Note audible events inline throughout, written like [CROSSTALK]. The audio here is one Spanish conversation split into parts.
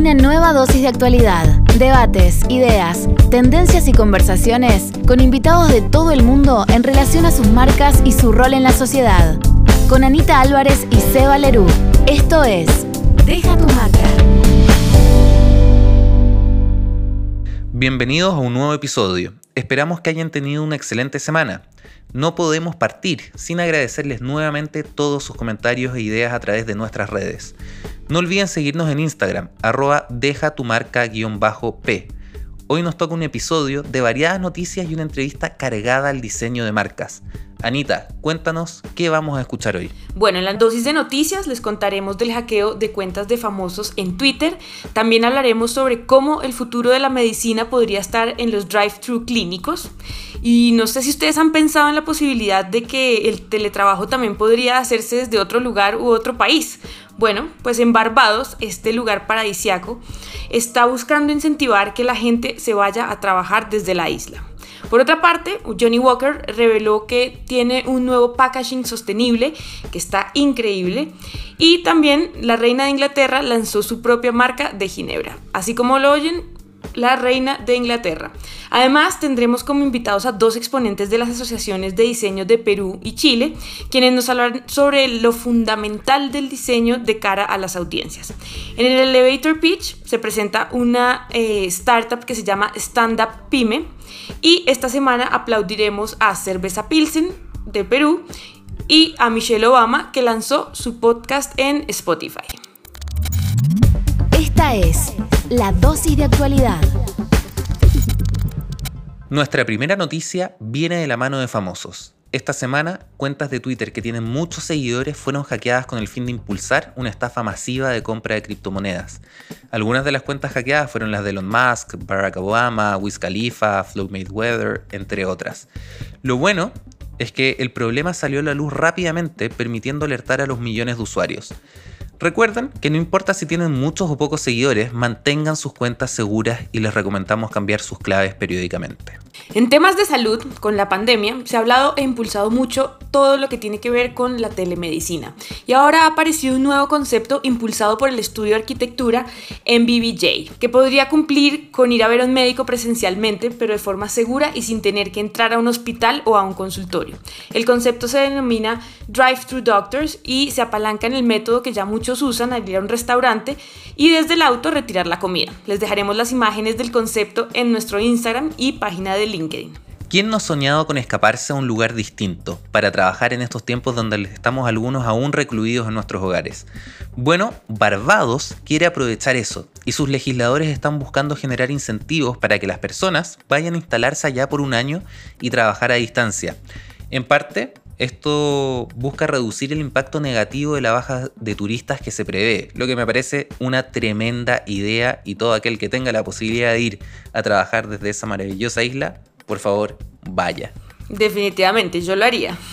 Una nueva dosis de actualidad, debates, ideas, tendencias y conversaciones con invitados de todo el mundo en relación a sus marcas y su rol en la sociedad. Con Anita Álvarez y Seba Lerú. Esto es Deja tu marca. Bienvenidos a un nuevo episodio. Esperamos que hayan tenido una excelente semana. No podemos partir sin agradecerles nuevamente todos sus comentarios e ideas a través de nuestras redes. No olviden seguirnos en Instagram, arroba deja tu marca-p. Hoy nos toca un episodio de variadas noticias y una entrevista cargada al diseño de marcas. Anita, cuéntanos qué vamos a escuchar hoy. Bueno, en la dosis de noticias les contaremos del hackeo de cuentas de famosos en Twitter. También hablaremos sobre cómo el futuro de la medicina podría estar en los drive-thru clínicos. Y no sé si ustedes han pensado en la posibilidad de que el teletrabajo también podría hacerse desde otro lugar u otro país. Bueno, pues en Barbados, este lugar paradisiaco, está buscando incentivar que la gente se vaya a trabajar desde la isla. Por otra parte, Johnny Walker reveló que tiene un nuevo packaging sostenible que está increíble y también la reina de Inglaterra lanzó su propia marca de ginebra. Así como lo oyen, la reina de Inglaterra. Además, tendremos como invitados a dos exponentes de las asociaciones de diseño de Perú y Chile, quienes nos hablarán sobre lo fundamental del diseño de cara a las audiencias. En el elevator pitch se presenta una eh, startup que se llama Stand Up Pyme y esta semana aplaudiremos a Cerveza Pilsen de Perú y a Michelle Obama que lanzó su podcast en Spotify. Esta es la dosis de actualidad. Nuestra primera noticia viene de la mano de famosos. Esta semana, cuentas de Twitter que tienen muchos seguidores fueron hackeadas con el fin de impulsar una estafa masiva de compra de criptomonedas. Algunas de las cuentas hackeadas fueron las de Elon Musk, Barack Obama, Wiz Khalifa, Floyd Mayweather, entre otras. Lo bueno es que el problema salió a la luz rápidamente, permitiendo alertar a los millones de usuarios. Recuerden que no importa si tienen muchos o pocos seguidores, mantengan sus cuentas seguras y les recomendamos cambiar sus claves periódicamente. En temas de salud, con la pandemia, se ha hablado e impulsado mucho todo lo que tiene que ver con la telemedicina. Y ahora ha aparecido un nuevo concepto impulsado por el estudio de arquitectura MBBJ, que podría cumplir con ir a ver a un médico presencialmente, pero de forma segura y sin tener que entrar a un hospital o a un consultorio. El concepto se denomina Drive-Thru Doctors y se apalanca en el método que ya muchos usan al ir a un restaurante y desde el auto retirar la comida. Les dejaremos las imágenes del concepto en nuestro Instagram y página de LinkedIn. ¿Quién no ha soñado con escaparse a un lugar distinto para trabajar en estos tiempos donde estamos algunos aún recluidos en nuestros hogares? Bueno, Barbados quiere aprovechar eso y sus legisladores están buscando generar incentivos para que las personas vayan a instalarse allá por un año y trabajar a distancia. En parte, esto busca reducir el impacto negativo de la baja de turistas que se prevé, lo que me parece una tremenda idea y todo aquel que tenga la posibilidad de ir a trabajar desde esa maravillosa isla por favor, vaya. Definitivamente, yo lo haría. [LAUGHS]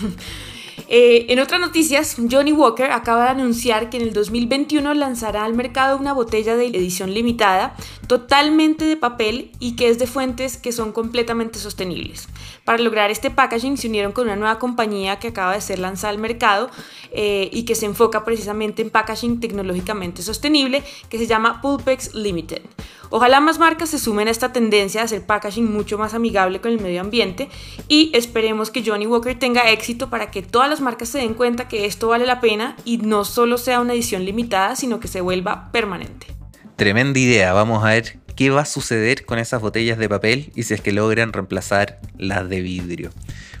Eh, en otras noticias, Johnny Walker acaba de anunciar que en el 2021 lanzará al mercado una botella de edición limitada totalmente de papel y que es de fuentes que son completamente sostenibles. Para lograr este packaging se unieron con una nueva compañía que acaba de ser lanzada al mercado eh, y que se enfoca precisamente en packaging tecnológicamente sostenible que se llama Pulpex Limited. Ojalá más marcas se sumen a esta tendencia de hacer packaging mucho más amigable con el medio ambiente y esperemos que Johnny Walker tenga éxito para que todas las marcas se den cuenta que esto vale la pena y no solo sea una edición limitada, sino que se vuelva permanente. Tremenda idea, vamos a ver qué va a suceder con esas botellas de papel y si es que logran reemplazar las de vidrio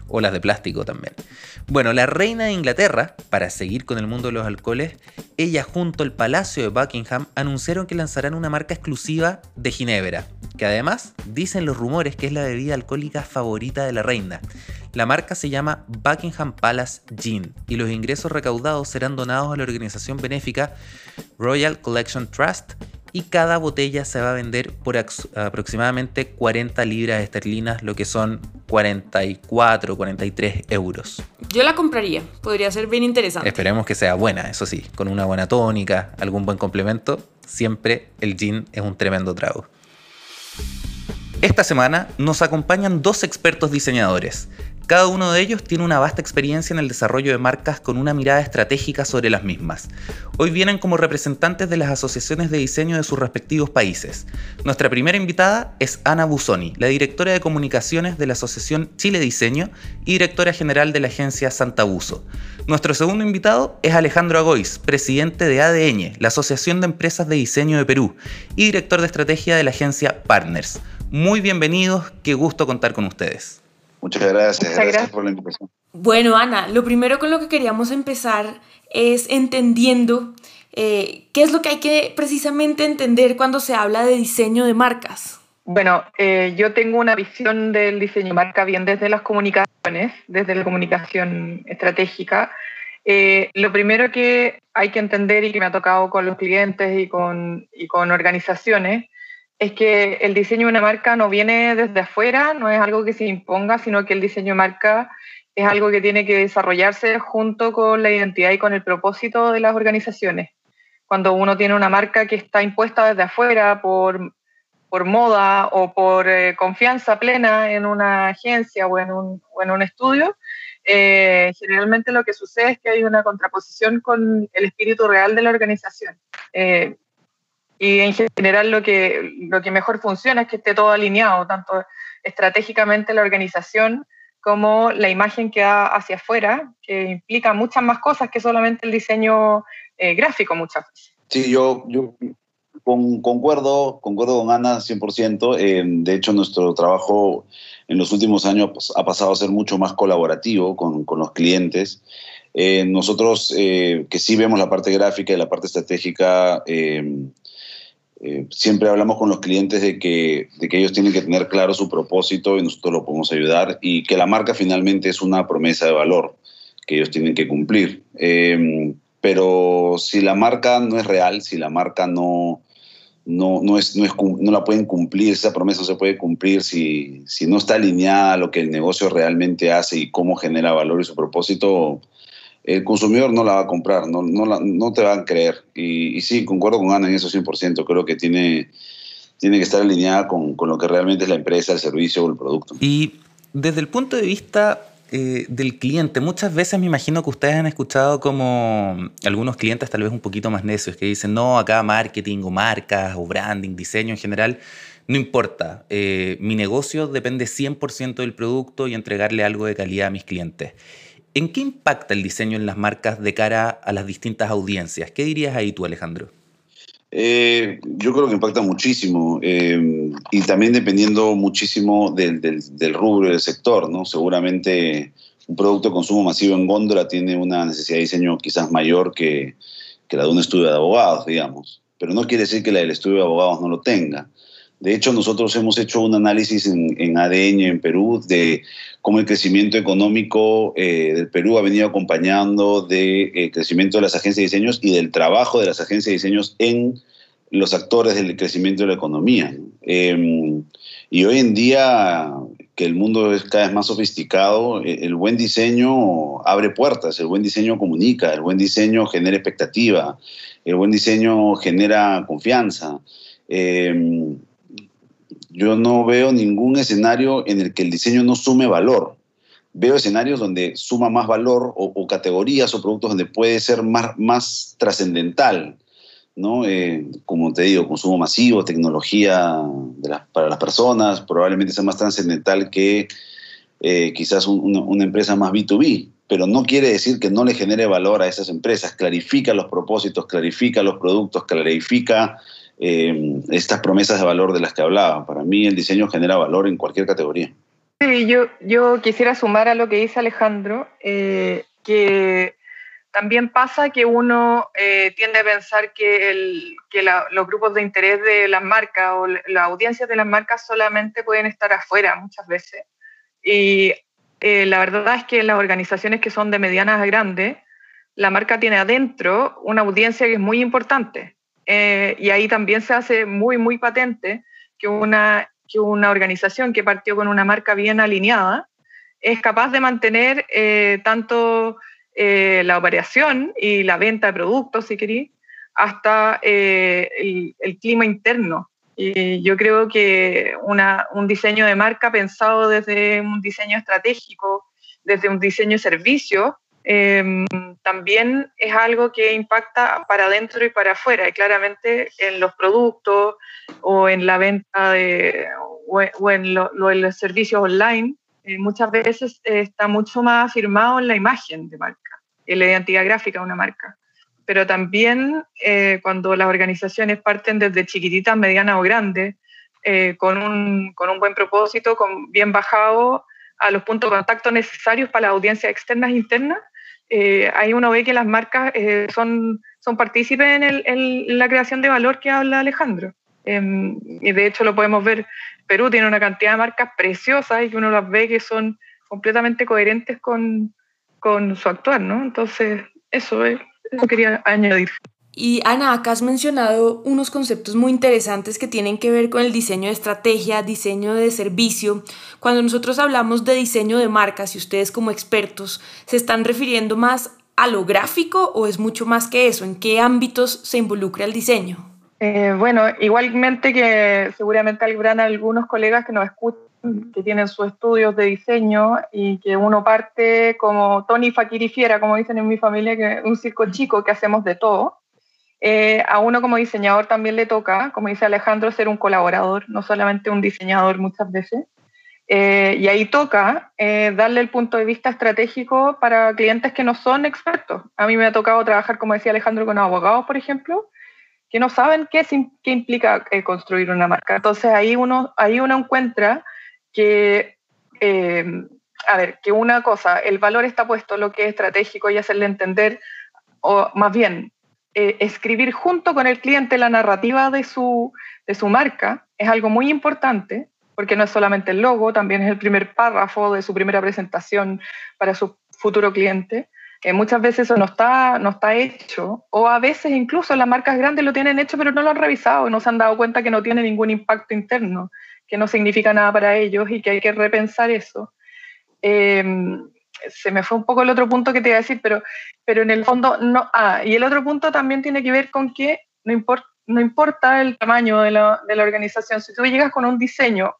o las de plástico también. Bueno, la reina de Inglaterra, para seguir con el mundo de los alcoholes, ella junto al Palacio de Buckingham anunciaron que lanzarán una marca exclusiva de Ginebra, que además dicen los rumores que es la bebida alcohólica favorita de la reina. La marca se llama Buckingham Palace Gin y los ingresos recaudados serán donados a la organización benéfica Royal Collection Trust y cada botella se va a vender por aproximadamente 40 libras esterlinas, lo que son 44, 43 euros. Yo la compraría, podría ser bien interesante. Esperemos que sea buena, eso sí, con una buena tónica, algún buen complemento, siempre el gin es un tremendo trago. Esta semana nos acompañan dos expertos diseñadores, Cada uno de ellos tiene una vasta experiencia en el desarrollo de marcas con una mirada estratégica sobre las mismas. Hoy vienen como representantes de las asociaciones de diseño de sus respectivos países. Nuestra primera invitada es Ana Busoni, la directora de comunicaciones de la Asociación Chile Diseño y directora general de la agencia Santa Buso. Nuestro segundo invitado es Alejandro Agois, presidente de ADN, la Asociación de Empresas de Diseño de Perú, y director de estrategia de la agencia Partners. Muy bienvenidos, qué gusto contar con ustedes. Muchas gracias, gracias, por la invitación. Bueno, Ana, lo primero con lo que queríamos empezar es entendiendo eh, qué es lo que hay que precisamente entender cuando se habla de diseño de marcas. Bueno, eh, yo tengo una visión del diseño de marca bien desde las comunicaciones, desde la comunicación estratégica. Eh, lo primero que hay que entender y que me ha tocado con los clientes y con, y con organizaciones es que el diseño de una marca no viene desde afuera, no es algo que se imponga, sino que el diseño de marca es algo que tiene que desarrollarse junto con la identidad y con el propósito de las organizaciones. Cuando uno tiene una marca que está impuesta desde afuera por, por moda o por eh, confianza plena en una agencia o en un, en un estudio, eh, generalmente lo que sucede es que hay una contraposición con el espíritu real de la organización. Eh, y en general lo que, lo que mejor funciona es que esté todo alineado, tanto estratégicamente la organización como la imagen que da hacia afuera, que implica muchas más cosas que solamente el diseño eh, gráfico muchas veces. Sí, yo, yo concuerdo, concuerdo con Ana 100%. Eh, de hecho, nuestro trabajo en los últimos años pues, ha pasado a ser mucho más colaborativo con, con los clientes. Eh, nosotros, que sí vemos la parte gráfica y la parte estratégica, eh, siempre hablamos con los clientes de que, de que ellos tienen que tener claro su propósito y nosotros lo podemos ayudar y que la marca finalmente es una promesa de valor que ellos tienen que cumplir. Em, pero si la marca no es real, si la marca no, no, no, es, no, la pueden cumplir, esa promesa no se puede cumplir si, si no está alineada a lo que el negocio realmente hace y cómo genera valor y su propósito, el consumidor no la va a comprar, no, te van a creer. Y, sí, concuerdo con Ana en eso 100%, creo que tiene, tiene que estar alineada con, con, lo que realmente es la empresa, el servicio o el producto. Y desde el punto de vista eh, del cliente, muchas veces me imagino que ustedes han escuchado como algunos clientes tal vez un poquito más necios que dicen, no, acá marketing o marcas o branding, diseño en general. No importa, eh, mi negocio depende 100% del producto y entregarle algo de calidad a mis clientes. ¿En qué impacta el diseño en las marcas de cara a las distintas audiencias? ¿Qué dirías ahí tú, Alejandro? Eh, yo creo que impacta muchísimo eh, y también dependiendo muchísimo del, del, rubro del sector, ¿no? Seguramente un producto de consumo masivo en góndola tiene una necesidad de diseño quizás mayor que, que la de un estudio de abogados, digamos, pero no quiere decir que la del estudio de abogados no lo tenga. De hecho, nosotros hemos hecho un análisis en, ADN en Perú de cómo el crecimiento económico eh, del Perú ha venido acompañando del de, eh, crecimiento de las agencias de diseños y del trabajo de las agencias de diseños en los actores del crecimiento de la economía. Em, y hoy en día, que el mundo es cada vez más sofisticado, eh, el buen diseño abre puertas, el buen diseño comunica, el buen diseño genera expectativa, el buen diseño genera confianza. Eh, yo no veo ningún escenario en el que el diseño no sume valor. Veo escenarios donde suma más valor o, categorías o productos donde puede ser más, más trascendental. ¿no? Eh, como te digo, consumo masivo, tecnología para las personas, probablemente sea más trascendental que eh, quizás una empresa más B2B, pero no quiere decir que no le genere valor a esas empresas. Clarifica los propósitos, clarifica los productos, clarifica eh, estas promesas de valor de las que hablaba. Para mí el diseño genera valor en cualquier categoría. Sí, yo, yo quisiera sumar a lo que dice Alejandro, eh, que también pasa que uno eh, tiende a pensar que, el, que los grupos de interés de las marcas o las audiencias de las marcas solamente pueden estar afuera muchas veces. Y la verdad es que las organizaciones que son de medianas a grandes, la marca tiene adentro una audiencia que es muy importante. Eh, y ahí también se hace muy, muy patente que una, que una organización que partió con una marca bien alineada es capaz de mantener eh, tanto eh, la operación y la venta de productos, si queréis, hasta el, el, clima interno. Y yo creo que una, un diseño de marca pensado desde un diseño estratégico desde un diseño de servicio, em, también es algo que impacta para adentro y para afuera, y claramente en los productos o en la venta de, o, en los servicios online, eh, muchas veces está mucho más afirmado en la imagen de marca, en la identidad gráfica de una marca. Pero también eh, cuando las organizaciones parten desde chiquititas, medianas o grandes, eh, con, un, con, un, buen propósito, con bien bajado a los puntos de contacto necesarios para las audiencias externas e internas, ahí uno ve que las marcas son, son partícipes en, en, la creación de valor que habla Alejandro. Em, y de hecho lo podemos ver Perú tiene una cantidad de marcas preciosas y que uno las ve que son completamente coherentes con, con su actuar, ¿no? Entonces, eso, es, eso quería añadir. Y Ana, acá has mencionado unos conceptos muy interesantes que tienen que ver con el diseño de estrategia, diseño de servicio. Cuando nosotros hablamos de diseño de marcas y ustedes como expertos, ¿se están refiriendo más a lo gráfico o es mucho más que eso? ¿En qué ámbitos se involucra el diseño? Eh, bueno, igualmente que seguramente habrán algunos colegas que nos escuchan, que tienen sus estudios de diseño y que uno parte como Tony Fakirifiera, como dicen en mi familia, que un circo chico que hacemos de todo. Eh, a uno como diseñador también le toca, como dice Alejandro, ser un colaborador, no solamente un diseñador muchas veces. Eh, y ahí toca darle el punto de vista estratégico para clientes que no son expertos. A mí me ha tocado trabajar, como decía Alejandro, con abogados, por ejemplo, que no saben qué, qué implica eh, construir una marca. Entonces ahí uno, ahí uno encuentra que, eh, a ver, que una cosa, el valor está puesto en lo que es estratégico y hacerle entender, o más bien, eh, escribir junto con el cliente la narrativa de su, de su marca es algo muy importante, porque no es solamente el logo, también es el primer párrafo de su primera presentación para su futuro cliente muchas veces eso no está, no está hecho, o a veces incluso las marcas grandes lo tienen hecho, pero no lo han revisado, no se han dado cuenta que no tiene ningún impacto interno, que no significa nada para ellos y que hay que repensar eso. Em, se me fue un poco el otro punto que te iba a decir, pero, pero en el fondo no. Ah, y el otro punto también tiene que ver con que no, importa el tamaño de la, de la organización, si tú llegas con un diseño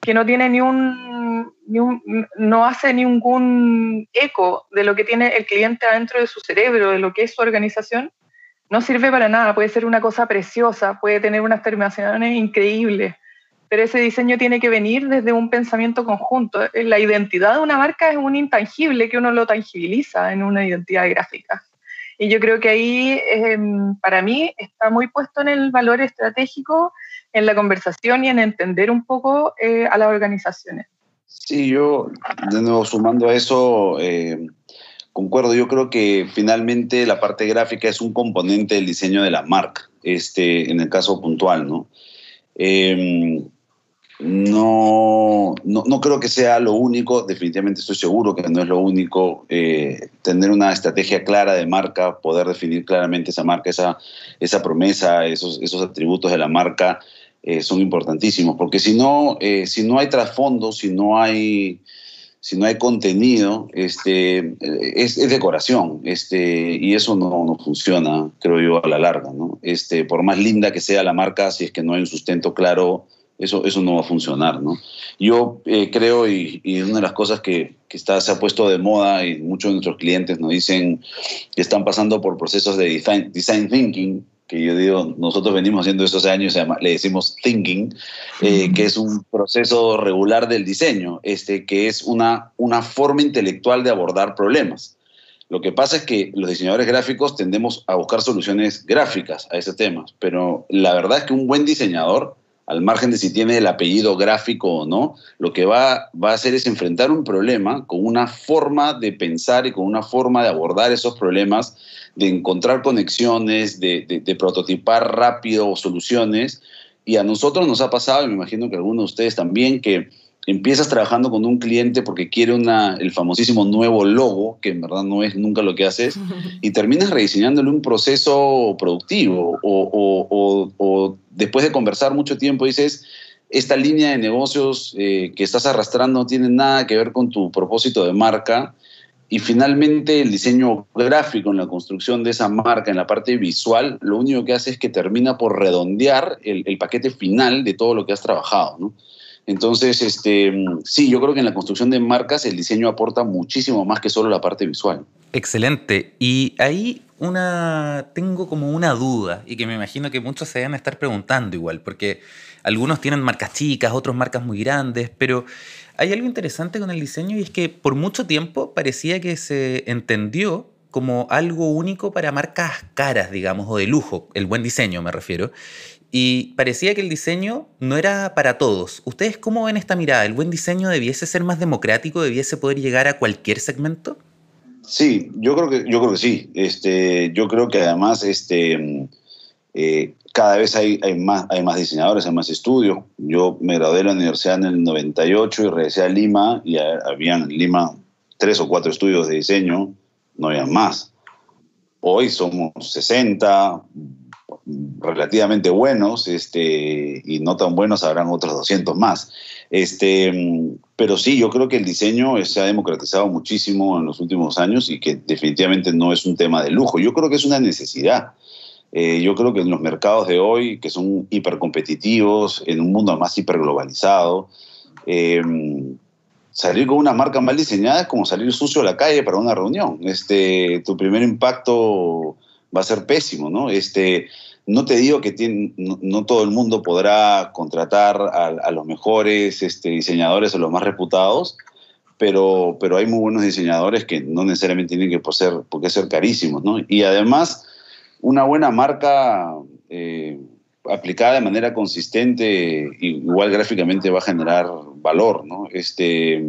que no tiene ni un, no hace ningún eco de lo que tiene el cliente adentro de su cerebro, de lo que es su organización, no sirve para nada. Puede ser una cosa preciosa, puede tener unas terminaciones increíbles, pero ese diseño tiene que venir desde un pensamiento conjunto. La identidad de una marca es un intangible que uno lo tangibiliza en una identidad gráfica. Y yo creo que ahí, em, para mí, está muy puesto en el valor estratégico en la conversación y en entender un poco eh, a las organizaciones. Sí, yo, de nuevo, sumando a eso, eh, concuerdo. Yo creo que finalmente la parte gráfica es un componente del diseño de la marca, este, en el caso puntual, ¿no? Em, no, no, creo que sea lo único, definitivamente estoy seguro que no es lo único, eh, tener una estrategia clara de marca, poder definir claramente esa marca, esa, esa promesa, esos, esos atributos de la marca, eh, son importantísimos, porque si no, eh, si no hay trasfondo, si no hay, si no hay contenido, este, es, decoración, este, y eso no, no, funciona, creo yo, a la larga. ¿no? Este, por más linda que sea la marca, si es que no hay un sustento claro, eso, eso no va a funcionar. ¿no? Yo eh, creo, y, y, una de las cosas que, que está, se ha puesto de moda, y muchos de nuestros clientes nos dicen que están pasando por procesos de design, design thinking, que yo digo, nosotros venimos haciendo eso hace años, le decimos thinking, eh, que es un proceso regular del diseño, este, que es una, una forma intelectual de abordar problemas. Lo que pasa es que los diseñadores gráficos tendemos a buscar soluciones gráficas a ese tema, pero la verdad es que un buen diseñador, al margen de si tiene el apellido gráfico o no, lo que va, va a hacer es enfrentar un problema con una forma de pensar y con una forma de abordar esos problemas de encontrar conexiones, de, prototipar rápido soluciones. Y a nosotros nos ha pasado, y me imagino que a algunos de ustedes también, que empiezas trabajando con un cliente porque quiere una, el famosísimo nuevo logo, que en verdad no es nunca lo que haces, [LAUGHS] y terminas rediseñándole un proceso productivo. O, después de conversar mucho tiempo dices, esta línea de negocios eh, que estás arrastrando no tiene nada que ver con tu propósito de marca y finalmente el diseño gráfico en la construcción de esa marca, en la parte visual, lo único que hace es que termina por redondear el, paquete final de todo lo que has trabajado. Entonces, este, sí, yo creo que en la construcción de marcas el diseño aporta muchísimo más que solo la parte visual. Excelente. Y ahí una tengo como una duda y que me imagino que muchos se a estar preguntando igual, porque algunos tienen marcas chicas, otros marcas muy grandes, pero hay algo interesante con el diseño y es que por mucho tiempo parecía que se entendió como algo único para marcas caras, digamos, o de lujo, el buen diseño me refiero. Y parecía que el diseño no era para todos. ¿Ustedes cómo ven esta mirada? ¿El buen diseño debiese ser más democrático? ¿Debiese poder llegar a cualquier segmento? Sí, yo creo que, yo creo que sí. Este, yo creo que además este, eh, cada vez hay, más, hay más diseñadores, hay más estudios. Yo me gradué de la universidad en el 98 y regresé a Lima y habían en Lima tres o cuatro estudios de diseño, no había más. Hoy somos 60, relativamente buenos, este, y no tan buenos habrán otros 200 más. Este, pero sí, yo creo que el diseño se ha democratizado muchísimo en los últimos años y que definitivamente no es un tema de lujo. Yo creo que es una necesidad. Eh, yo creo que en los mercados de hoy, que son hipercompetitivos, en un mundo más hiperglobalizado, eh, salir con una marca mal diseñada es como salir sucio a la calle para una reunión. Este, tu primer impacto va a ser pésimo, ¿no? Este, no te digo que no, todo el mundo podrá contratar a, los mejores este, diseñadores o los más reputados, pero, pero hay muy buenos diseñadores que no necesariamente tienen que por ser, ser carísimos, ¿no? Y además, una buena marca eh, aplicada de manera consistente, igual gráficamente va a generar valor, ¿no? Este,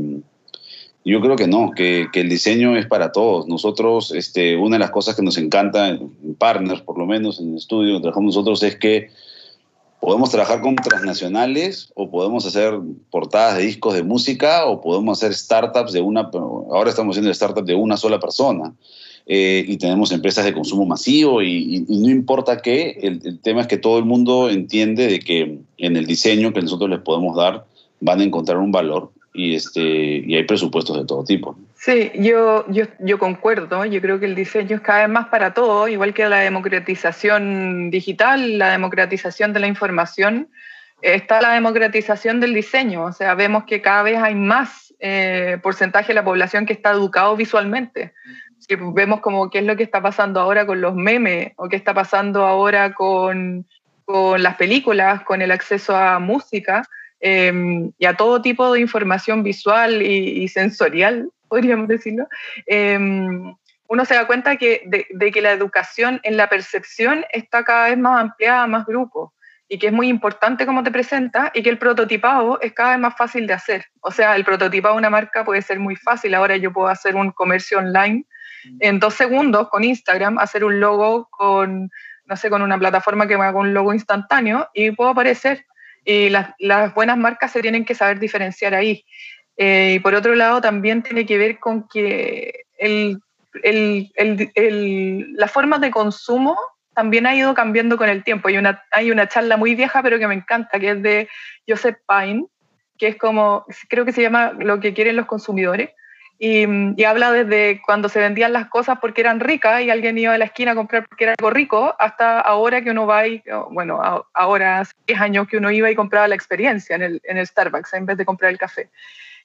yo creo que no, que, que, el diseño es para todos. Nosotros, este, una de las cosas que nos encanta, en partners por lo menos, en el estudio trabajamos nosotros, es que podemos trabajar con transnacionales o podemos hacer portadas de discos de música o podemos hacer startups de una, ahora estamos haciendo startups de una sola persona. Eh, y tenemos empresas de consumo masivo y, y, no importa qué, el, el, tema es que todo el mundo entiende de que en el diseño que nosotros les podemos dar van a encontrar un valor y, este, y hay presupuestos de todo tipo. Sí, yo, yo, yo concuerdo. Yo creo que el diseño es cada vez más para todo, igual que la democratización digital, la democratización de la información, está la democratización del diseño. O sea, vemos que cada vez hay más eh, porcentaje de la población que está educado visualmente. Si vemos como qué es lo que está pasando ahora con los memes o qué está pasando ahora con, con las películas, con el acceso a música Em, y a todo tipo de información visual y, sensorial, [LAUGHS] podríamos decirlo, em, uno se da cuenta que, de, que la educación en la percepción está cada vez más ampliada a más grupos y que es muy importante cómo te presenta y que el prototipado es cada vez más fácil de hacer. O sea, el prototipado de una marca puede ser muy fácil. Ahora yo puedo hacer un comercio online en dos segundos con Instagram, hacer un logo con, no sé, con una plataforma que me haga un logo instantáneo y puedo aparecer y las, las, buenas marcas se tienen que saber diferenciar ahí. Eh, y por otro lado, también tiene que ver con que el, el, el, las formas de consumo también ha ido cambiando con el tiempo. Hay una, hay una charla muy vieja, pero que me encanta, que es de Joseph Pine, que es como, creo que se llama Lo que quieren los consumidores, y, habla desde cuando se vendían las cosas porque eran ricas y alguien iba a la esquina a comprar porque era algo rico, hasta ahora que uno va y, bueno, ahora hace 10 años que uno iba y compraba la experiencia en el, en el Starbucks en vez de comprar el café.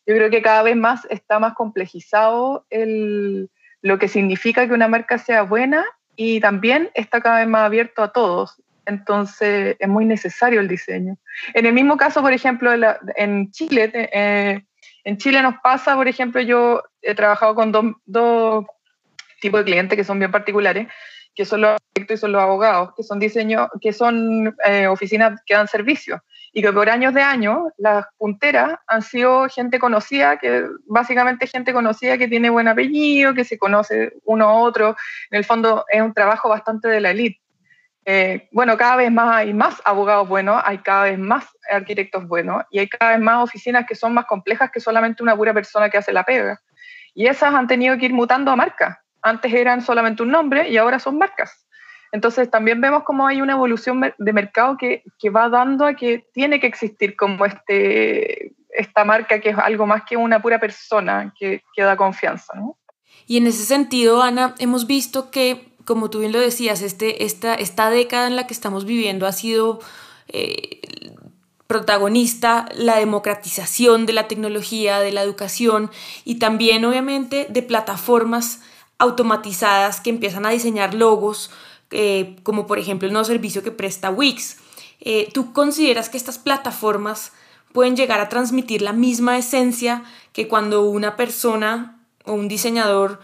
Yo creo que cada vez más está más complejizado el, lo que significa que una marca sea buena y también está cada vez más abierto a todos. Entonces es muy necesario el diseño. En el mismo caso, por ejemplo, en Chile, eh, en Chile nos pasa, por ejemplo, yo he trabajado con dos, tipos de clientes que son bien particulares, que son los y abogados, que son diseño, que son eh, oficinas que dan servicios y que por años de años las punteras han sido gente conocida, que básicamente gente conocida que tiene buen apellido, que se conoce uno a otro. En el fondo es un trabajo bastante de la élite. Eh, bueno, cada vez más hay más abogados buenos, hay cada vez más arquitectos buenos y hay cada vez más oficinas que son más complejas que solamente una pura persona que hace la pega. Y esas han tenido que ir mutando a marcas. Antes eran solamente un nombre y ahora son marcas. Entonces también vemos cómo hay una evolución de mercado que, que va dando a que tiene que existir como este, esta marca que es algo más que una pura persona que, que da confianza. ¿no? Y en ese sentido, Ana, hemos visto que como tú bien lo decías, este, esta, esta década en la que estamos viviendo ha sido eh, protagonista la democratización de la tecnología, de la educación y también obviamente de plataformas automatizadas que empiezan a diseñar logos, eh, como por ejemplo el nuevo servicio que presta Wix. Eh, ¿Tú consideras que estas plataformas pueden llegar a transmitir la misma esencia que cuando una persona o un diseñador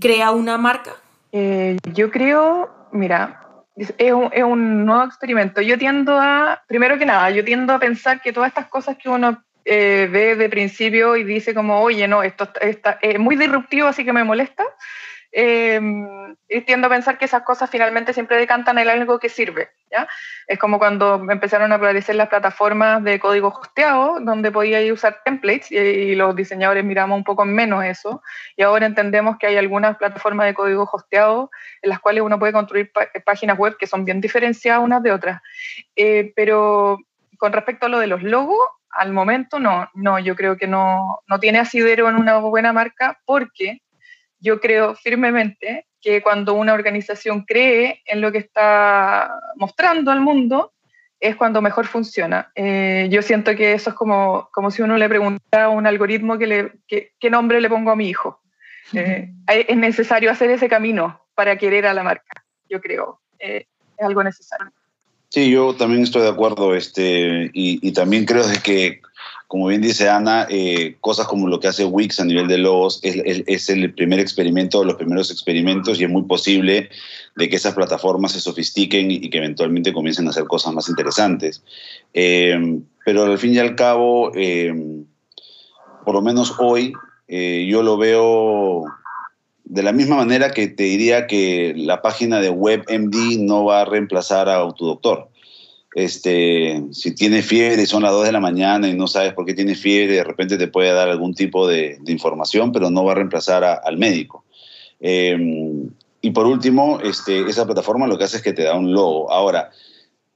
crea una marca? Yo creo, mira, es un, es un, nuevo experimento. Yo tiendo a, primero que nada, yo tiendo a pensar que todas estas cosas que uno ve de principio y dice como, oye, no, esto está, es muy disruptivo, así que me molesta, eh, tiendo a pensar que esas cosas finalmente siempre decantan en algo que sirve. ¿ya? Es como cuando empezaron a aparecer las plataformas de código hosteado, donde podía usar templates y, los diseñadores miramos un poco menos eso. Y ahora entendemos que hay algunas plataformas de código hosteado en las cuales uno puede construir páginas web que son bien diferenciadas unas de otras. Eh, pero con respecto a lo de los logos, al momento no, no, yo creo que no, no tiene asidero en una buena marca porque yo creo firmemente que cuando una organización cree en lo que está mostrando al mundo, es cuando mejor funciona. Eh, yo siento que eso es como, como si uno le preguntara a un algoritmo que le, qué nombre le pongo a mi hijo. [LAUGHS] Eh, es necesario hacer ese camino para querer a la marca, yo creo. Eh, es algo necesario. Sí, yo también estoy de acuerdo este, y, y también creo que como bien dice Ana, eh, cosas como lo que hace Wix a nivel de logos es, el primer experimento, los primeros experimentos, y es muy posible de que esas plataformas se sofistiquen y, que eventualmente comiencen a hacer cosas más interesantes. Eh, pero al fin y al cabo, eh, por lo menos hoy, yo lo veo de la misma manera que te diría que la página de WebMD no va a reemplazar a Autodoctor este, si tienes fiebre y son las 2 de la mañana y no sabes por qué tienes fiebre, de repente te puede dar algún tipo de, información, pero no va a reemplazar al médico. Em, y por último, este, esa plataforma lo que hace es que te da un logo. Ahora,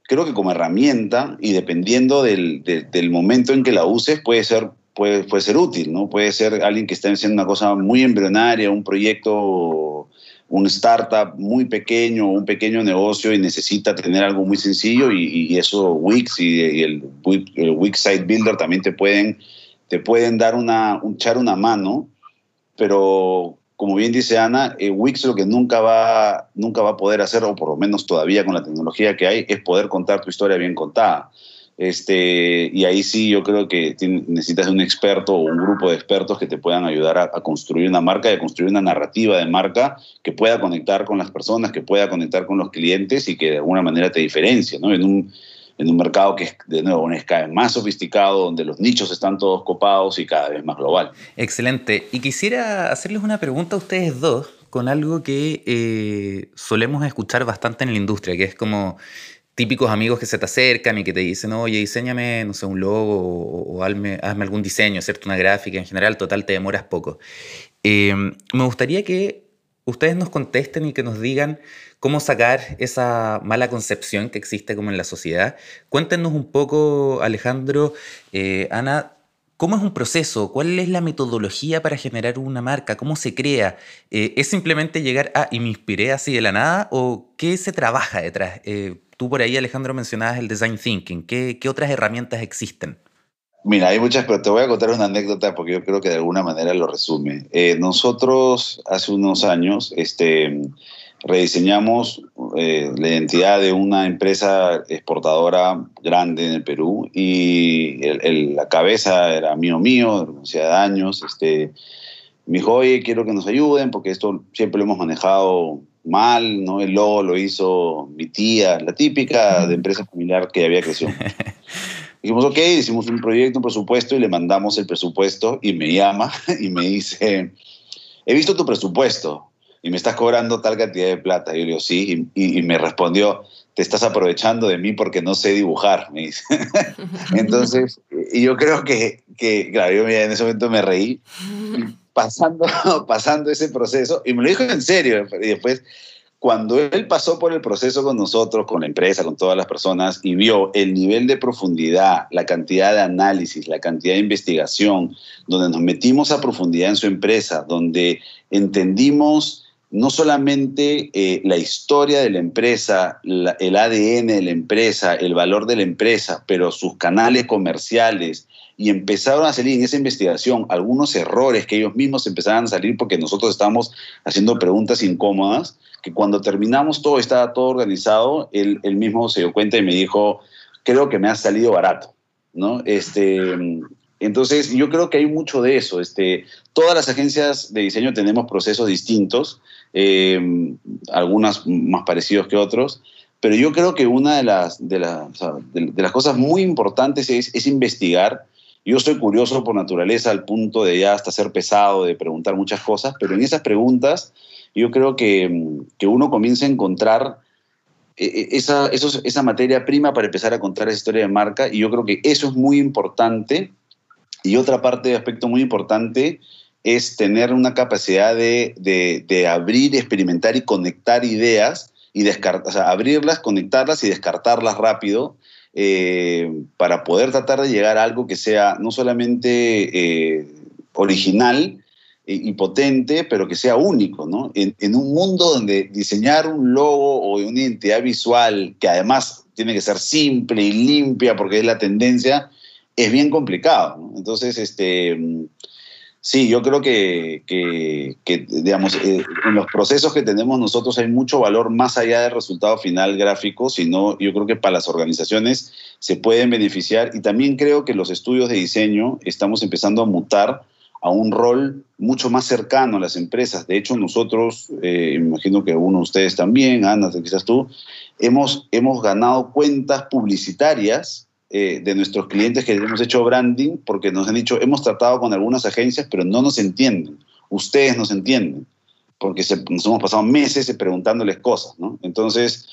creo que como herramienta y dependiendo del, del momento en que la uses, puede ser, puede, puede ser útil, ¿no? Puede ser alguien que está haciendo una cosa muy embrionaria, un proyecto un startup muy pequeño, un pequeño negocio y necesita tener algo muy sencillo y, eso Wix y, el, Wix Site Builder también te pueden, te pueden dar una, un, echar una mano, pero como bien dice Ana, eh, Wix lo que nunca va, nunca va a poder hacer, o por lo menos todavía con la tecnología que hay, es poder contar tu historia bien contada. Este, y ahí sí yo creo que necesitas un experto o un grupo de expertos que te puedan ayudar a, construir una marca y a construir una narrativa de marca que pueda conectar con las personas, que pueda conectar con los clientes y que de alguna manera te diferencie, ¿no? En un, en un mercado que es, de nuevo, cada vez más sofisticado, donde los nichos están todos copados y cada vez más global. Excelente. Y quisiera hacerles una pregunta a ustedes dos con algo que eh, solemos escuchar bastante en la industria, que es como típicos amigos que se te acercan y que te dicen, oye, diseñame, no sé, un logo o, hazme, algún diseño, hacerte una gráfica, en general, total, te demoras poco. Em, me gustaría que ustedes nos contesten y que nos digan cómo sacar esa mala concepción que existe como en la sociedad. Cuéntenos un poco, Alejandro, eh, Ana, ¿Cómo es un proceso? ¿Cuál es la metodología para generar una marca? ¿Cómo se crea? Eh, ¿Es simplemente llegar a y me inspiré así de la nada? ¿O qué se trabaja detrás? Eh, Tú por ahí, Alejandro, mencionabas el design thinking. ¿Qué, qué otras herramientas existen? Mira, hay muchas, pero te voy a contar una anécdota porque yo creo que de alguna manera lo resume. Eh, nosotros hace unos años este, rediseñamos eh, la identidad de una empresa exportadora grande en el Perú y la cabeza era mío mío, hacía años. Este, me dijo, oye, quiero que nos ayuden porque esto siempre lo hemos manejado mal, ¿no? El logo lo hizo mi tía, la típica de empresa familiar que había crecido. [LAUGHS] Dijimos, ok, hicimos un proyecto, un presupuesto y le mandamos el presupuesto y me llama [LAUGHS] y me dice, he visto tu presupuesto y me estás cobrando tal cantidad de plata. Y yo le digo, sí, y, me respondió, te estás aprovechando de mí porque no sé dibujar, me dice. [LAUGHS] Entonces, y yo creo que, que, claro, yo en ese momento me reí pasando, [LAUGHS] pasando ese proceso, y me lo dijo en serio, y después, cuando él pasó por el proceso con nosotros, con la empresa, con todas las personas, y vio el nivel de profundidad, la cantidad de análisis, la cantidad de investigación, donde nos metimos a profundidad en su empresa, donde entendimos no solamente eh, la historia de la empresa, el ADN de la empresa, el valor de la empresa, pero sus canales comerciales, y empezaron a salir en esa investigación algunos errores que ellos mismos empezaban a salir porque nosotros estábamos haciendo preguntas incómodas, que cuando terminamos todo, estaba todo organizado, él, él mismo se dio cuenta y me dijo, creo que me ha salido barato. ¿no? Este, entonces, yo creo que hay mucho de eso. Este, todas las agencias de diseño tenemos procesos distintos, eh, algunas más parecidos que otros, pero yo creo que una de las, de, de, las cosas muy importantes es, es, investigar. Yo soy curioso por naturaleza al punto de ya hasta ser pesado, de preguntar muchas cosas, pero en esas preguntas yo creo que, que uno comienza a encontrar e, e, esa, esa materia prima para empezar a contar esa historia de marca y yo creo que eso es muy importante y otra parte de aspecto muy importante es tener una capacidad de, de, abrir, experimentar y conectar ideas y descartar, o sea, abrirlas, conectarlas y descartarlas rápido eh, para poder tratar de llegar a algo que sea no solamente eh, original y potente, pero que sea único, ¿no? En, un mundo donde diseñar un logo o una identidad visual que además tiene que ser simple y limpia porque es la tendencia, es bien complicado. Entonces, este, sí, yo creo que, digamos, eh, en los procesos que tenemos nosotros hay mucho valor más allá del resultado final gráfico, sino yo creo que para las organizaciones se pueden beneficiar y también creo que los estudios de diseño estamos empezando a mutar a un rol mucho más cercano a las empresas. De hecho, nosotros, eh, imagino que algunos de ustedes también, Ana, quizás tú, hemos, hemos ganado cuentas publicitarias eh, de nuestros clientes que hemos hecho branding porque nos han dicho, hemos tratado con algunas agencias, pero no nos entienden. Ustedes nos entienden, porque nos hemos pasado meses preguntándoles cosas, ¿no? Entonces,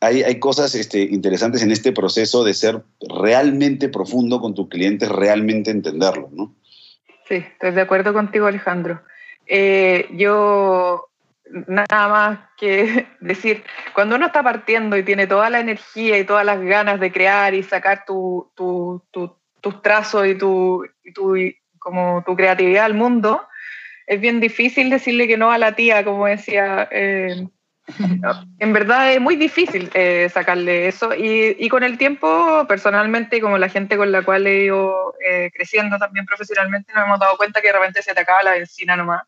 hay, hay cosas este, interesantes en este proceso de ser realmente profundo con tu cliente, realmente entenderlo, ¿no? Sí, estoy de acuerdo contigo, Alejandro. Eh, yo nada más que [LAUGHS] decir, cuando uno está partiendo y tiene toda la energía y todas las ganas de crear y sacar tu, tu, tus trazos y, tu, tu, como tu creatividad al mundo, es bien difícil decirle que no a la tía, como decía. Eh, [LAUGHS] en verdad es muy difícil eh, sacarle eso y, y, con el tiempo, personalmente, como la gente con la cual he ido eh, creciendo también profesionalmente, nos hemos dado cuenta que de repente se te acaba la benzina nomás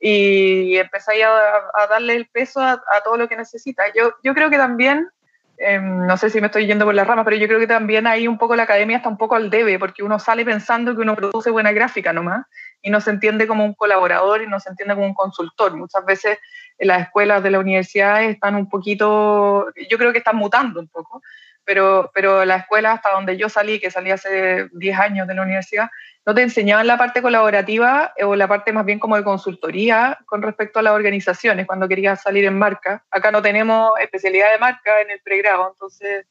y empezáis a, a darle el peso a, todo lo que necesita. Yo, yo creo que también, em, no sé si me estoy yendo por las ramas, pero yo creo que también ahí un poco la academia está un poco al debe, porque uno sale pensando que uno produce buena gráfica nomás y no se entiende como un colaborador y no se entiende como un consultor. Muchas veces en las escuelas de la universidad están un poquito, yo creo que están mutando un poco, pero, pero la escuela hasta donde yo salí, que salí hace 10 años de la universidad, no te enseñaban la parte colaborativa eh, o la parte más bien como de consultoría con respecto a las organizaciones cuando querías salir en marca. Acá no tenemos especialidad de marca en el pregrado, entonces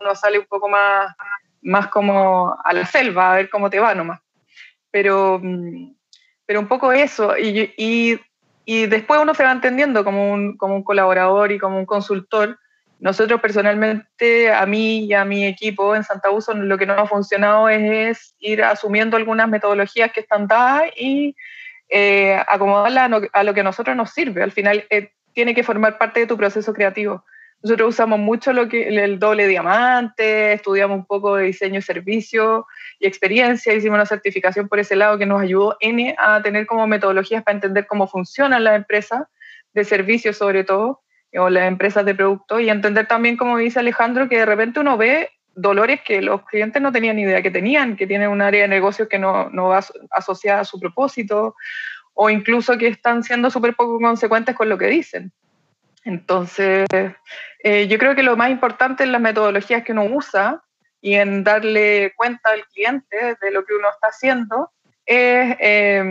uno sale un poco más, más como a la selva a ver cómo te va nomás. Pero, mm, pero un poco eso, y, y, y después uno se va entendiendo como un, como un colaborador y como un consultor nosotros personalmente, a mí y a mi equipo en Santa Uso, lo que no ha funcionado es, ir asumiendo algunas metodologías que están dadas y eh, acomodarlas a, lo que a nosotros nos sirve. Al final eh, tiene que formar parte de tu proceso creativo. Nosotros usamos mucho lo que, el doble diamante, estudiamos un poco de diseño servicio y experiencia, hicimos una certificación por ese lado que nos ayudó N a tener como metodologías para entender cómo funcionan las empresas de servicio sobre todo o las empresas de producto y entender también, como dice Alejandro, que de repente uno ve dolores que los clientes no tenían ni idea que tenían, que tienen un área de negocio que no, no va asociada a su propósito o incluso que están siendo súper poco consecuentes con lo que dicen. Entonces, eh, yo creo que lo más importante en las metodologías que uno usa y en darle cuenta al cliente de lo que uno está haciendo es eh,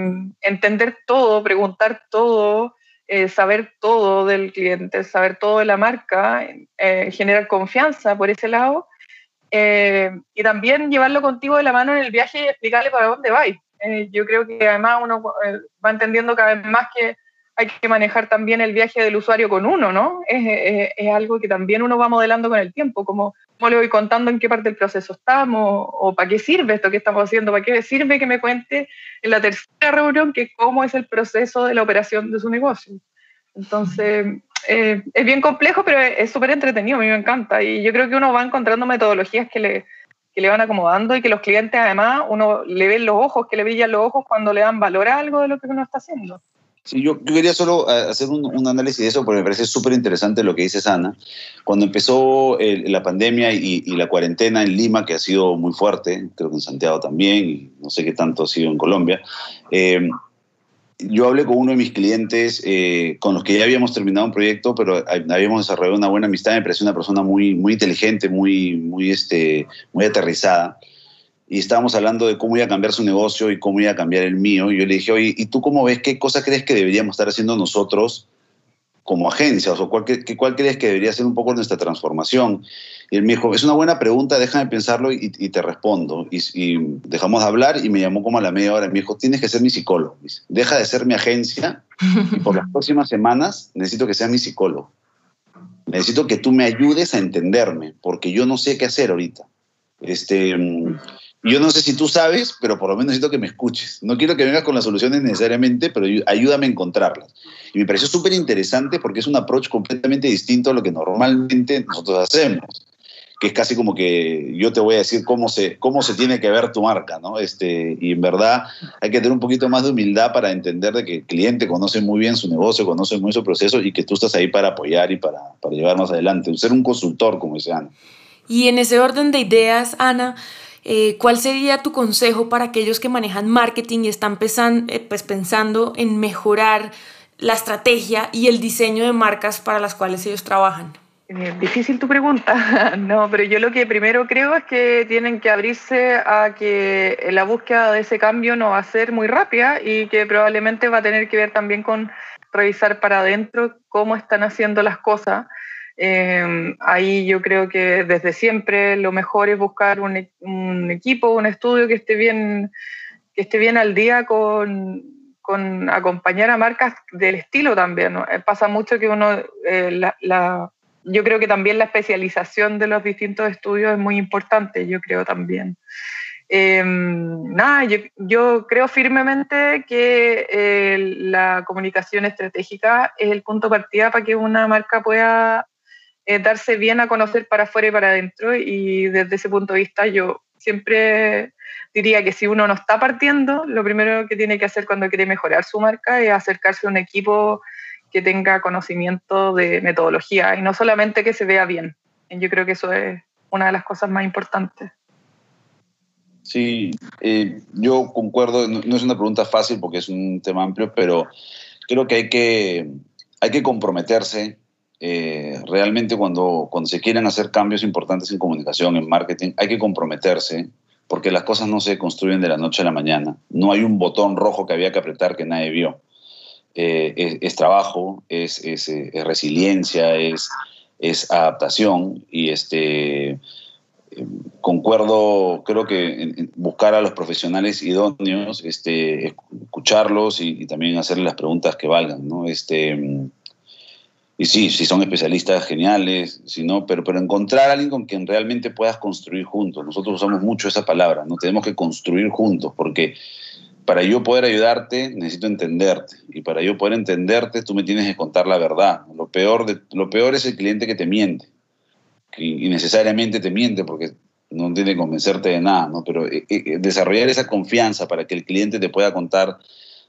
entender todo, preguntar todo, eh, saber todo del cliente, saber todo de la marca, eh, generar confianza por ese lado eh, y también llevarlo contigo de la mano en el viaje y explicarle para dónde vais. yo creo que además uno va entendiendo cada vez más que hay que manejar también el viaje del usuario con uno, ¿no? Es, es, algo que también uno va modelando con el tiempo, como, como le voy contando en qué parte del proceso estamos, o para qué sirve esto que estamos haciendo, para qué sirve que me cuente en la tercera reunión que cómo es el proceso de la operación de su negocio. Entonces, eh, es bien complejo, pero es súper entretenido, a mí me encanta. Y yo creo que uno va encontrando metodologías que le, que le van acomodando y que los clientes además, uno le ven los ojos, que le brillan los ojos cuando le dan valor a algo de lo que uno está haciendo. Sí, yo, quería solo eh, hacer un, análisis de eso porque me parece súper interesante lo que dice Sana. Cuando empezó la pandemia y, la cuarentena en Lima, que ha sido muy fuerte, creo que en Santiago también, y no sé qué tanto ha sido en Colombia, eh, yo hablé con uno de mis clientes eh, con los que ya habíamos terminado un proyecto, pero habíamos desarrollado una buena amistad. Me pareció una persona muy, muy inteligente, muy, muy, este, muy aterrizada. Y estábamos hablando de cómo iba a cambiar su negocio y cómo iba a cambiar el mío. Y yo le dije, oye, ¿y tú cómo ves? ¿Qué cosa crees que deberíamos estar haciendo nosotros como agencia? O ¿cuál, cuál crees que debería ser un poco nuestra transformación? Y él me dijo, es una buena pregunta, déjame pensarlo y, te respondo. Y, dejamos de hablar y me llamó como a la media hora. Me dijo, tienes que ser mi psicólogo. Deja de ser mi agencia y por las próximas semanas necesito que seas mi psicólogo. Necesito que tú me ayudes a entenderme porque yo no sé qué hacer ahorita. Este, yo no sé si tú sabes, pero por lo menos necesito que me escuches. No quiero que vengas con las soluciones necesariamente, pero ayúdame a encontrarlas. Y me pareció súper interesante porque es un approach completamente distinto a lo que normalmente nosotros hacemos que es casi como que yo te voy a decir cómo se, cómo se tiene que ver tu marca, ¿no? Este, y en verdad hay que tener un poquito más de humildad para entender de que el cliente conoce muy bien su negocio, conoce muy bien su proceso y que tú estás ahí para apoyar y para, para llevar más adelante, ser un consultor, como dice Ana. Y en ese orden de ideas, Ana, eh, ¿cuál sería tu consejo para aquellos que manejan marketing y están eh, pues, pensando en mejorar la estrategia y el diseño de marcas para las cuales ellos trabajan? Eh, difícil tu pregunta, [LAUGHS] no, pero yo lo que primero creo es que tienen que abrirse a que la búsqueda de ese cambio no va a ser muy rápida y que probablemente va a tener que ver también con revisar para adentro cómo están haciendo las cosas. Em, ahí yo creo que desde siempre lo mejor es buscar un, un, equipo, un estudio que esté bien, que esté bien al día con, con acompañar a marcas del estilo también. Eh, pasa mucho que uno, eh, la yo creo que también la especialización de los distintos estudios es muy importante, yo creo también. Em, nada, yo, creo firmemente que eh, la comunicación estratégica es el punto de partida para que una marca pueda eh, darse bien a conocer para afuera y para adentro. Y desde ese punto de vista yo siempre diría que si uno no está partiendo, lo primero que tiene que hacer cuando quiere mejorar su marca es acercarse a un equipo que tenga conocimiento de metodología y no solamente que se vea bien. Yo creo que eso es una de las cosas más importantes. Sí, eh, yo concuerdo, no, es una pregunta fácil porque es un tema amplio, pero creo que hay que, hay que comprometerse eh, realmente cuando, cuando se quieren hacer cambios importantes en comunicación, en marketing, hay que comprometerse porque las cosas no se construyen de la noche a la mañana. No hay un botón rojo que había que apretar que nadie vio. Eh, es, trabajo, es, eh, resiliencia, es, adaptación y este, eh, concuerdo, creo que buscar a los profesionales idóneos, este, escucharlos y, también hacerles las preguntas que valgan, ¿no? Este, y sí, si son especialistas geniales, si no, pero, pero encontrar a alguien con quien realmente puedas construir juntos. Nosotros usamos mucho esa palabra, ¿no? Tenemos que construir juntos, porque para yo poder ayudarte, necesito entenderte. Y para yo poder entenderte, tú me tienes que contar la verdad. Lo peor, de, lo peor es el cliente que te miente. Y necesariamente te miente porque no tiene que convencerte de nada, ¿no? Pero eh, eh, desarrollar esa confianza para que el cliente te pueda contar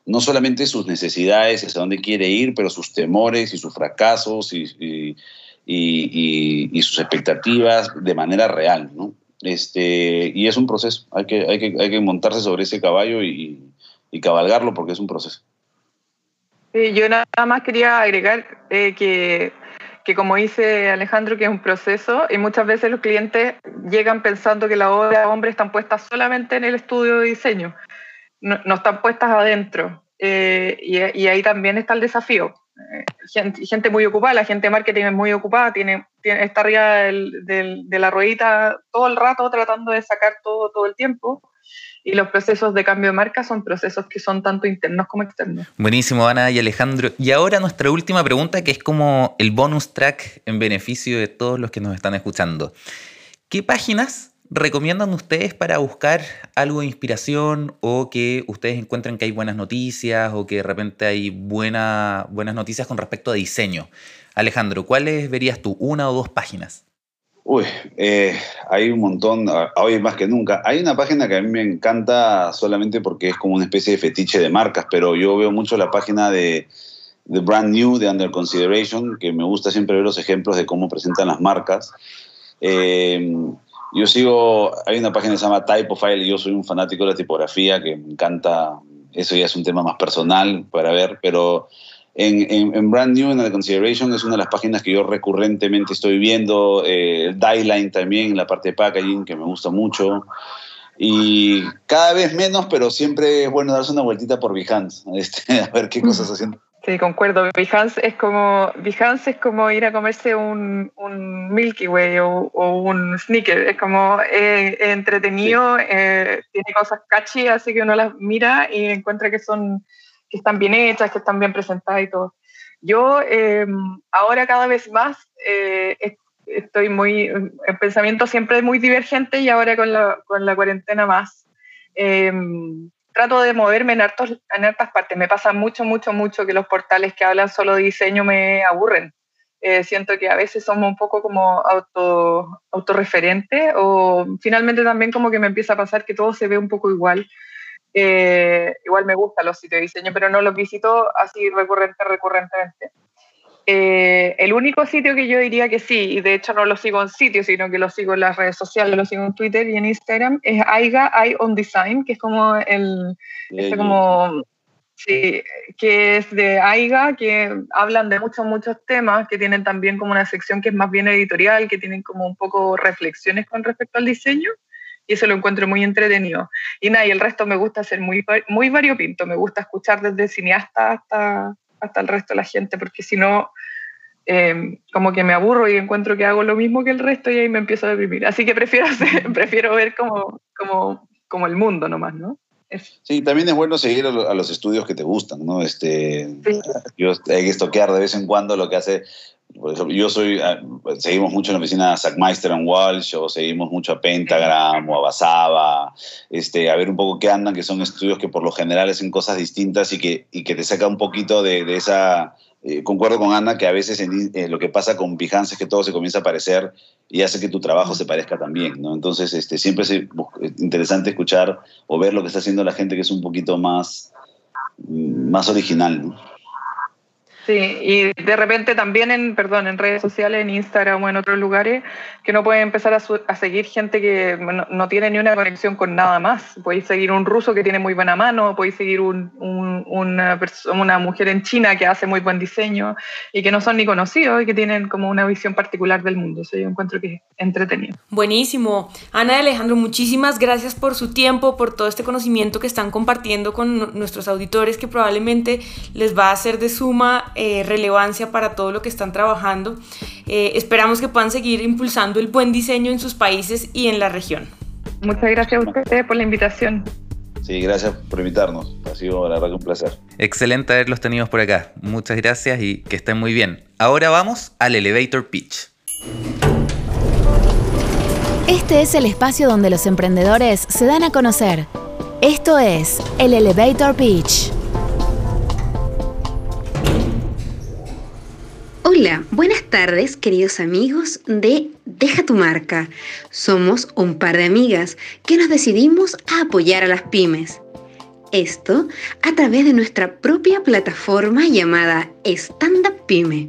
no solamente sus necesidades, hacia dónde quiere ir, pero sus temores y sus fracasos y, y, y sus expectativas de manera real, ¿no? Este, y es un proceso, hay que, hay que, hay que montarse sobre ese caballo y, y cabalgarlo porque es un proceso. yo nada más quería agregar eh, que, que, como dice Alejandro, que es un proceso y muchas veces los clientes llegan pensando que las obras de hombre están puestas solamente en el estudio de diseño, no, están puestas adentro. Eh, y, ahí también está el desafío. Eh, gente, muy ocupada, la gente de marketing es muy ocupada, tiene, está arriba del, de la ruedita todo el rato tratando de sacar todo todo el tiempo y los procesos de cambio de marca son procesos que son tanto internos como externos. Buenísimo, Ana y Alejandro. Y ahora nuestra última pregunta, que es como el bonus track en beneficio de todos los que nos están escuchando. ¿Qué páginas recomiendan ustedes para buscar algo de inspiración o que ustedes encuentren que hay buenas noticias o que de repente hay buenas noticias con respecto a diseño? Alejandro, ¿cuáles verías tú? ¿Una o dos páginas? Uy, eh, hay un montón, ah, hoy más que nunca. Hay una página que a mí me encanta solamente porque es como una especie de fetiche de marcas, pero yo veo mucho la página de, de Brand New, de Under Consideration, que me gusta siempre ver los ejemplos de cómo presentan las marcas. Eh, yo sigo, hay una página que se llama Typofile y yo soy un fanático de la tipografía que me encanta, eso ya es un tema más personal para ver, pero en, en, Brand New, en The Consideration, es una de las páginas que yo recurrentemente estoy viendo. Eh, Dieline también, la parte de packaging, que me gusta mucho. Y cada vez menos, pero siempre es bueno darse una vueltita por Behance, [LAUGHS] este, a ver qué cosas haciendo. Sí, concuerdo. Behance es como, Behance es como ir a comerse un, un Milky Way o, un Snicker. Es como eh, entretenido, eh, tiene cosas catchy, así que uno las mira y encuentra que son que están bien hechas, que están bien presentadas y todo. Yo em, ahora cada vez más eh, estoy muy, el pensamiento siempre es muy divergente y ahora con la, con la cuarentena más. Trato de moverme en, hartos, en hartas partes. Me pasa mucho, mucho, mucho que los portales que hablan solo de diseño me aburren. Eh, siento que a veces somos un poco como auto, autorreferentes o finalmente también como que me empieza a pasar que todo se ve un poco igual eh, igual me gustan los sitios de diseño, pero no los visito así recurrente, recurrentemente. Eh, el único sitio que yo diría que sí, y de hecho no lo sigo en sitio, sino que lo sigo en las redes sociales, lo sigo en Twitter y en Instagram, es Aiga Eye on Design, que es como el, este como, sí, que es de Aiga, que hablan de muchos, muchos temas, que tienen también como una sección que es más bien editorial, que tienen como un poco reflexiones con respecto al diseño y eso lo encuentro muy entretenido. Y nada, y el resto me gusta ser muy, muy variopinto, me gusta escuchar desde cineasta hasta, hasta el resto de la gente, porque si no, eh, como que me aburro y encuentro que hago lo mismo que el resto y ahí me empiezo a deprimir. Así que prefiero, [LAUGHS] prefiero ver como, como, como el mundo nomás, ¿no? Sí, también es bueno seguir a, los estudios que te gustan, ¿no? Este, Yo hay que estoquear de vez en cuando lo que hace por ejemplo, yo soy, ah, seguimos mucho en la oficina Sackmeister and Walsh, o seguimos mucho a Pentagram o a Basaba, este, a ver un poco qué andan, que son estudios que por lo general hacen cosas distintas y que, y que te saca un poquito de, de esa... Eh, concuerdo con Ana que a veces eh, lo que pasa con Behance es que todo se comienza a parecer y hace que tu trabajo se parezca también, ¿no? Entonces, este, siempre es interesante escuchar o ver lo que está haciendo la gente que es un poquito más, más original, ¿no? Sí, y de repente también en, perdón, en redes sociales, en Instagram o en otros lugares, que no puede empezar a, seguir gente que no, tiene ni una conexión con nada más. Podéis seguir un ruso que tiene muy buena mano, podéis seguir un, una, una mujer en China que hace muy buen diseño y que no son ni conocidos y que tienen como una visión particular del mundo. Eso yo encuentro que es entretenido. Buenísimo. Ana y Alejandro, muchísimas gracias por su tiempo, por todo este conocimiento que están compartiendo con nuestros auditores que probablemente les va a ser de suma eh, relevancia para todo lo que están trabajando. Eh, esperamos que puedan seguir impulsando el buen diseño en sus países y en la región. Muchas gracias a ustedes por la invitación. Sí, gracias por invitarnos. Ha sido la verdad un placer. Excelente haberlos tenido por acá. Muchas gracias y que estén muy bien. Ahora vamos al Elevator Pitch. Este es el espacio donde los emprendedores se dan a conocer. Esto es el Elevator Pitch. Hola, buenas tardes queridos amigos de Deja tu marca. Somos un par de amigas que nos decidimos a apoyar a las pymes. Esto a través de nuestra propia plataforma llamada Stand Up Pyme,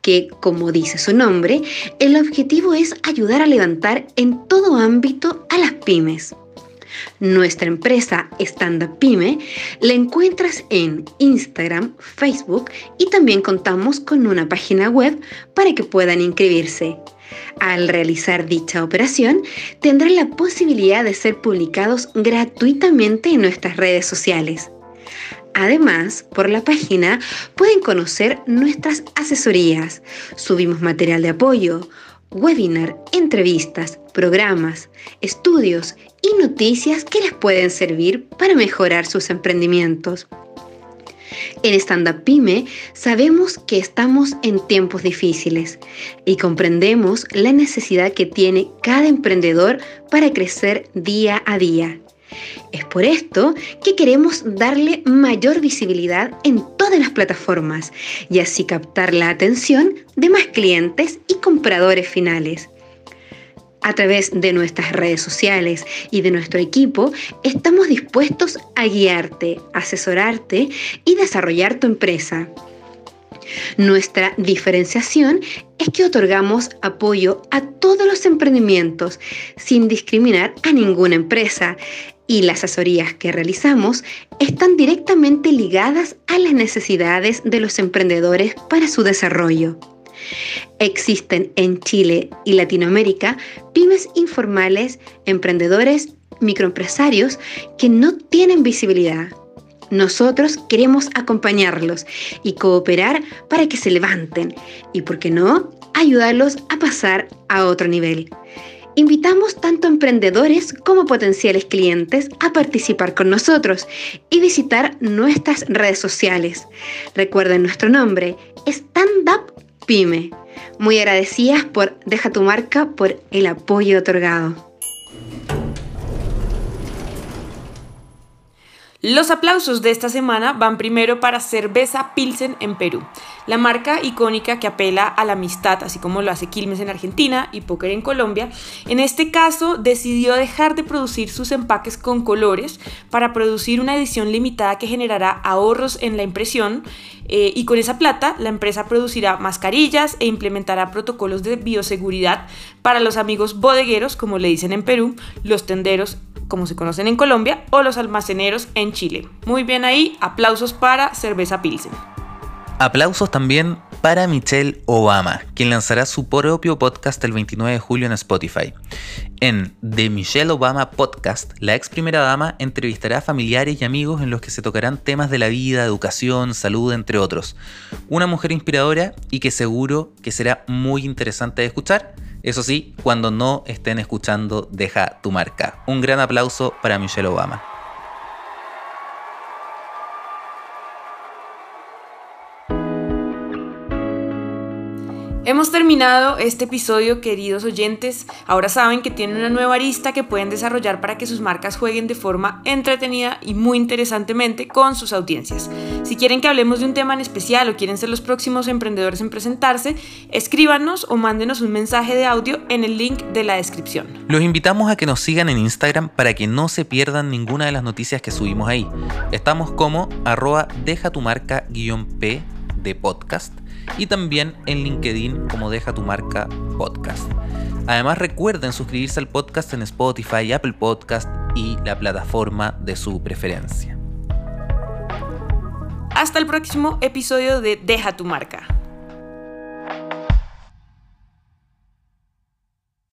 que como dice su nombre, el objetivo es ayudar a levantar en todo ámbito a las pymes. Nuestra empresa Stand Up Pyme la encuentras en Instagram, Facebook y también contamos con una página web para que puedan inscribirse. Al realizar dicha operación, tendrán la posibilidad de ser publicados gratuitamente en nuestras redes sociales. Además, por la página pueden conocer nuestras asesorías. Subimos material de apoyo, webinar, entrevistas, programas, estudios y noticias que les pueden servir para mejorar sus emprendimientos. En Stand Up Pyme sabemos que estamos en tiempos difíciles y comprendemos la necesidad que tiene cada emprendedor para crecer día a día. Es por esto que queremos darle mayor visibilidad en todas las plataformas y así captar la atención de más clientes y compradores finales. A través de nuestras redes sociales y de nuestro equipo, estamos dispuestos a guiarte, asesorarte y desarrollar tu empresa. Nuestra diferenciación es que otorgamos apoyo a todos los emprendimientos sin discriminar a ninguna empresa y las asesorías que realizamos están directamente ligadas a las necesidades de los emprendedores para su desarrollo. Existen en Chile y Latinoamérica pymes informales, emprendedores, microempresarios que no tienen visibilidad. Nosotros queremos acompañarlos y cooperar para que se levanten y, por qué no, ayudarlos a pasar a otro nivel. Invitamos tanto emprendedores como potenciales clientes a participar con nosotros y visitar nuestras redes sociales. Recuerden nuestro nombre, Stand Up Pyme. Muy agradecidas por Deja tu marca por el apoyo otorgado. Los aplausos de esta semana van primero para Cerveza Pilsen en Perú, la marca icónica que apela a la amistad, así como lo hace Quilmes en Argentina y Póker en Colombia. En este caso, decidió dejar de producir sus empaques con colores para producir una edición limitada que generará ahorros en la impresión eh, y con esa plata la empresa producirá mascarillas e implementará protocolos de bioseguridad para los amigos bodegueros, como le dicen en Perú, los tenderos como se conocen en Colombia, o los almaceneros en Chile. Muy bien ahí, aplausos para Cerveza Pilsen. Aplausos también para Michelle Obama, quien lanzará su propio podcast el 29 de julio en Spotify. En The Michelle Obama Podcast, la ex primera dama entrevistará a familiares y amigos en los que se tocarán temas de la vida, educación, salud, entre otros. Una mujer inspiradora y que seguro que será muy interesante de escuchar eso sí, cuando no estén escuchando Deja tu marca. Un gran aplauso para Michelle Obama. Hemos terminado este episodio, queridos oyentes. Ahora saben que tienen una nueva arista que pueden desarrollar para que sus marcas jueguen de forma entretenida y muy interesantemente con sus audiencias. Si quieren que hablemos de un tema en especial o quieren ser los próximos emprendedores en presentarse, escríbanos o mándenos un mensaje de audio en el link de la descripción. Los invitamos a que nos sigan en Instagram para que no se pierdan ninguna de las noticias que subimos ahí. Estamos como arroba deja tu marca guion P de podcast y también en LinkedIn como Deja tu marca podcast. Además recuerden suscribirse al podcast en Spotify, Apple Podcast y la plataforma de su preferencia. Hasta el próximo episodio de Deja tu marca.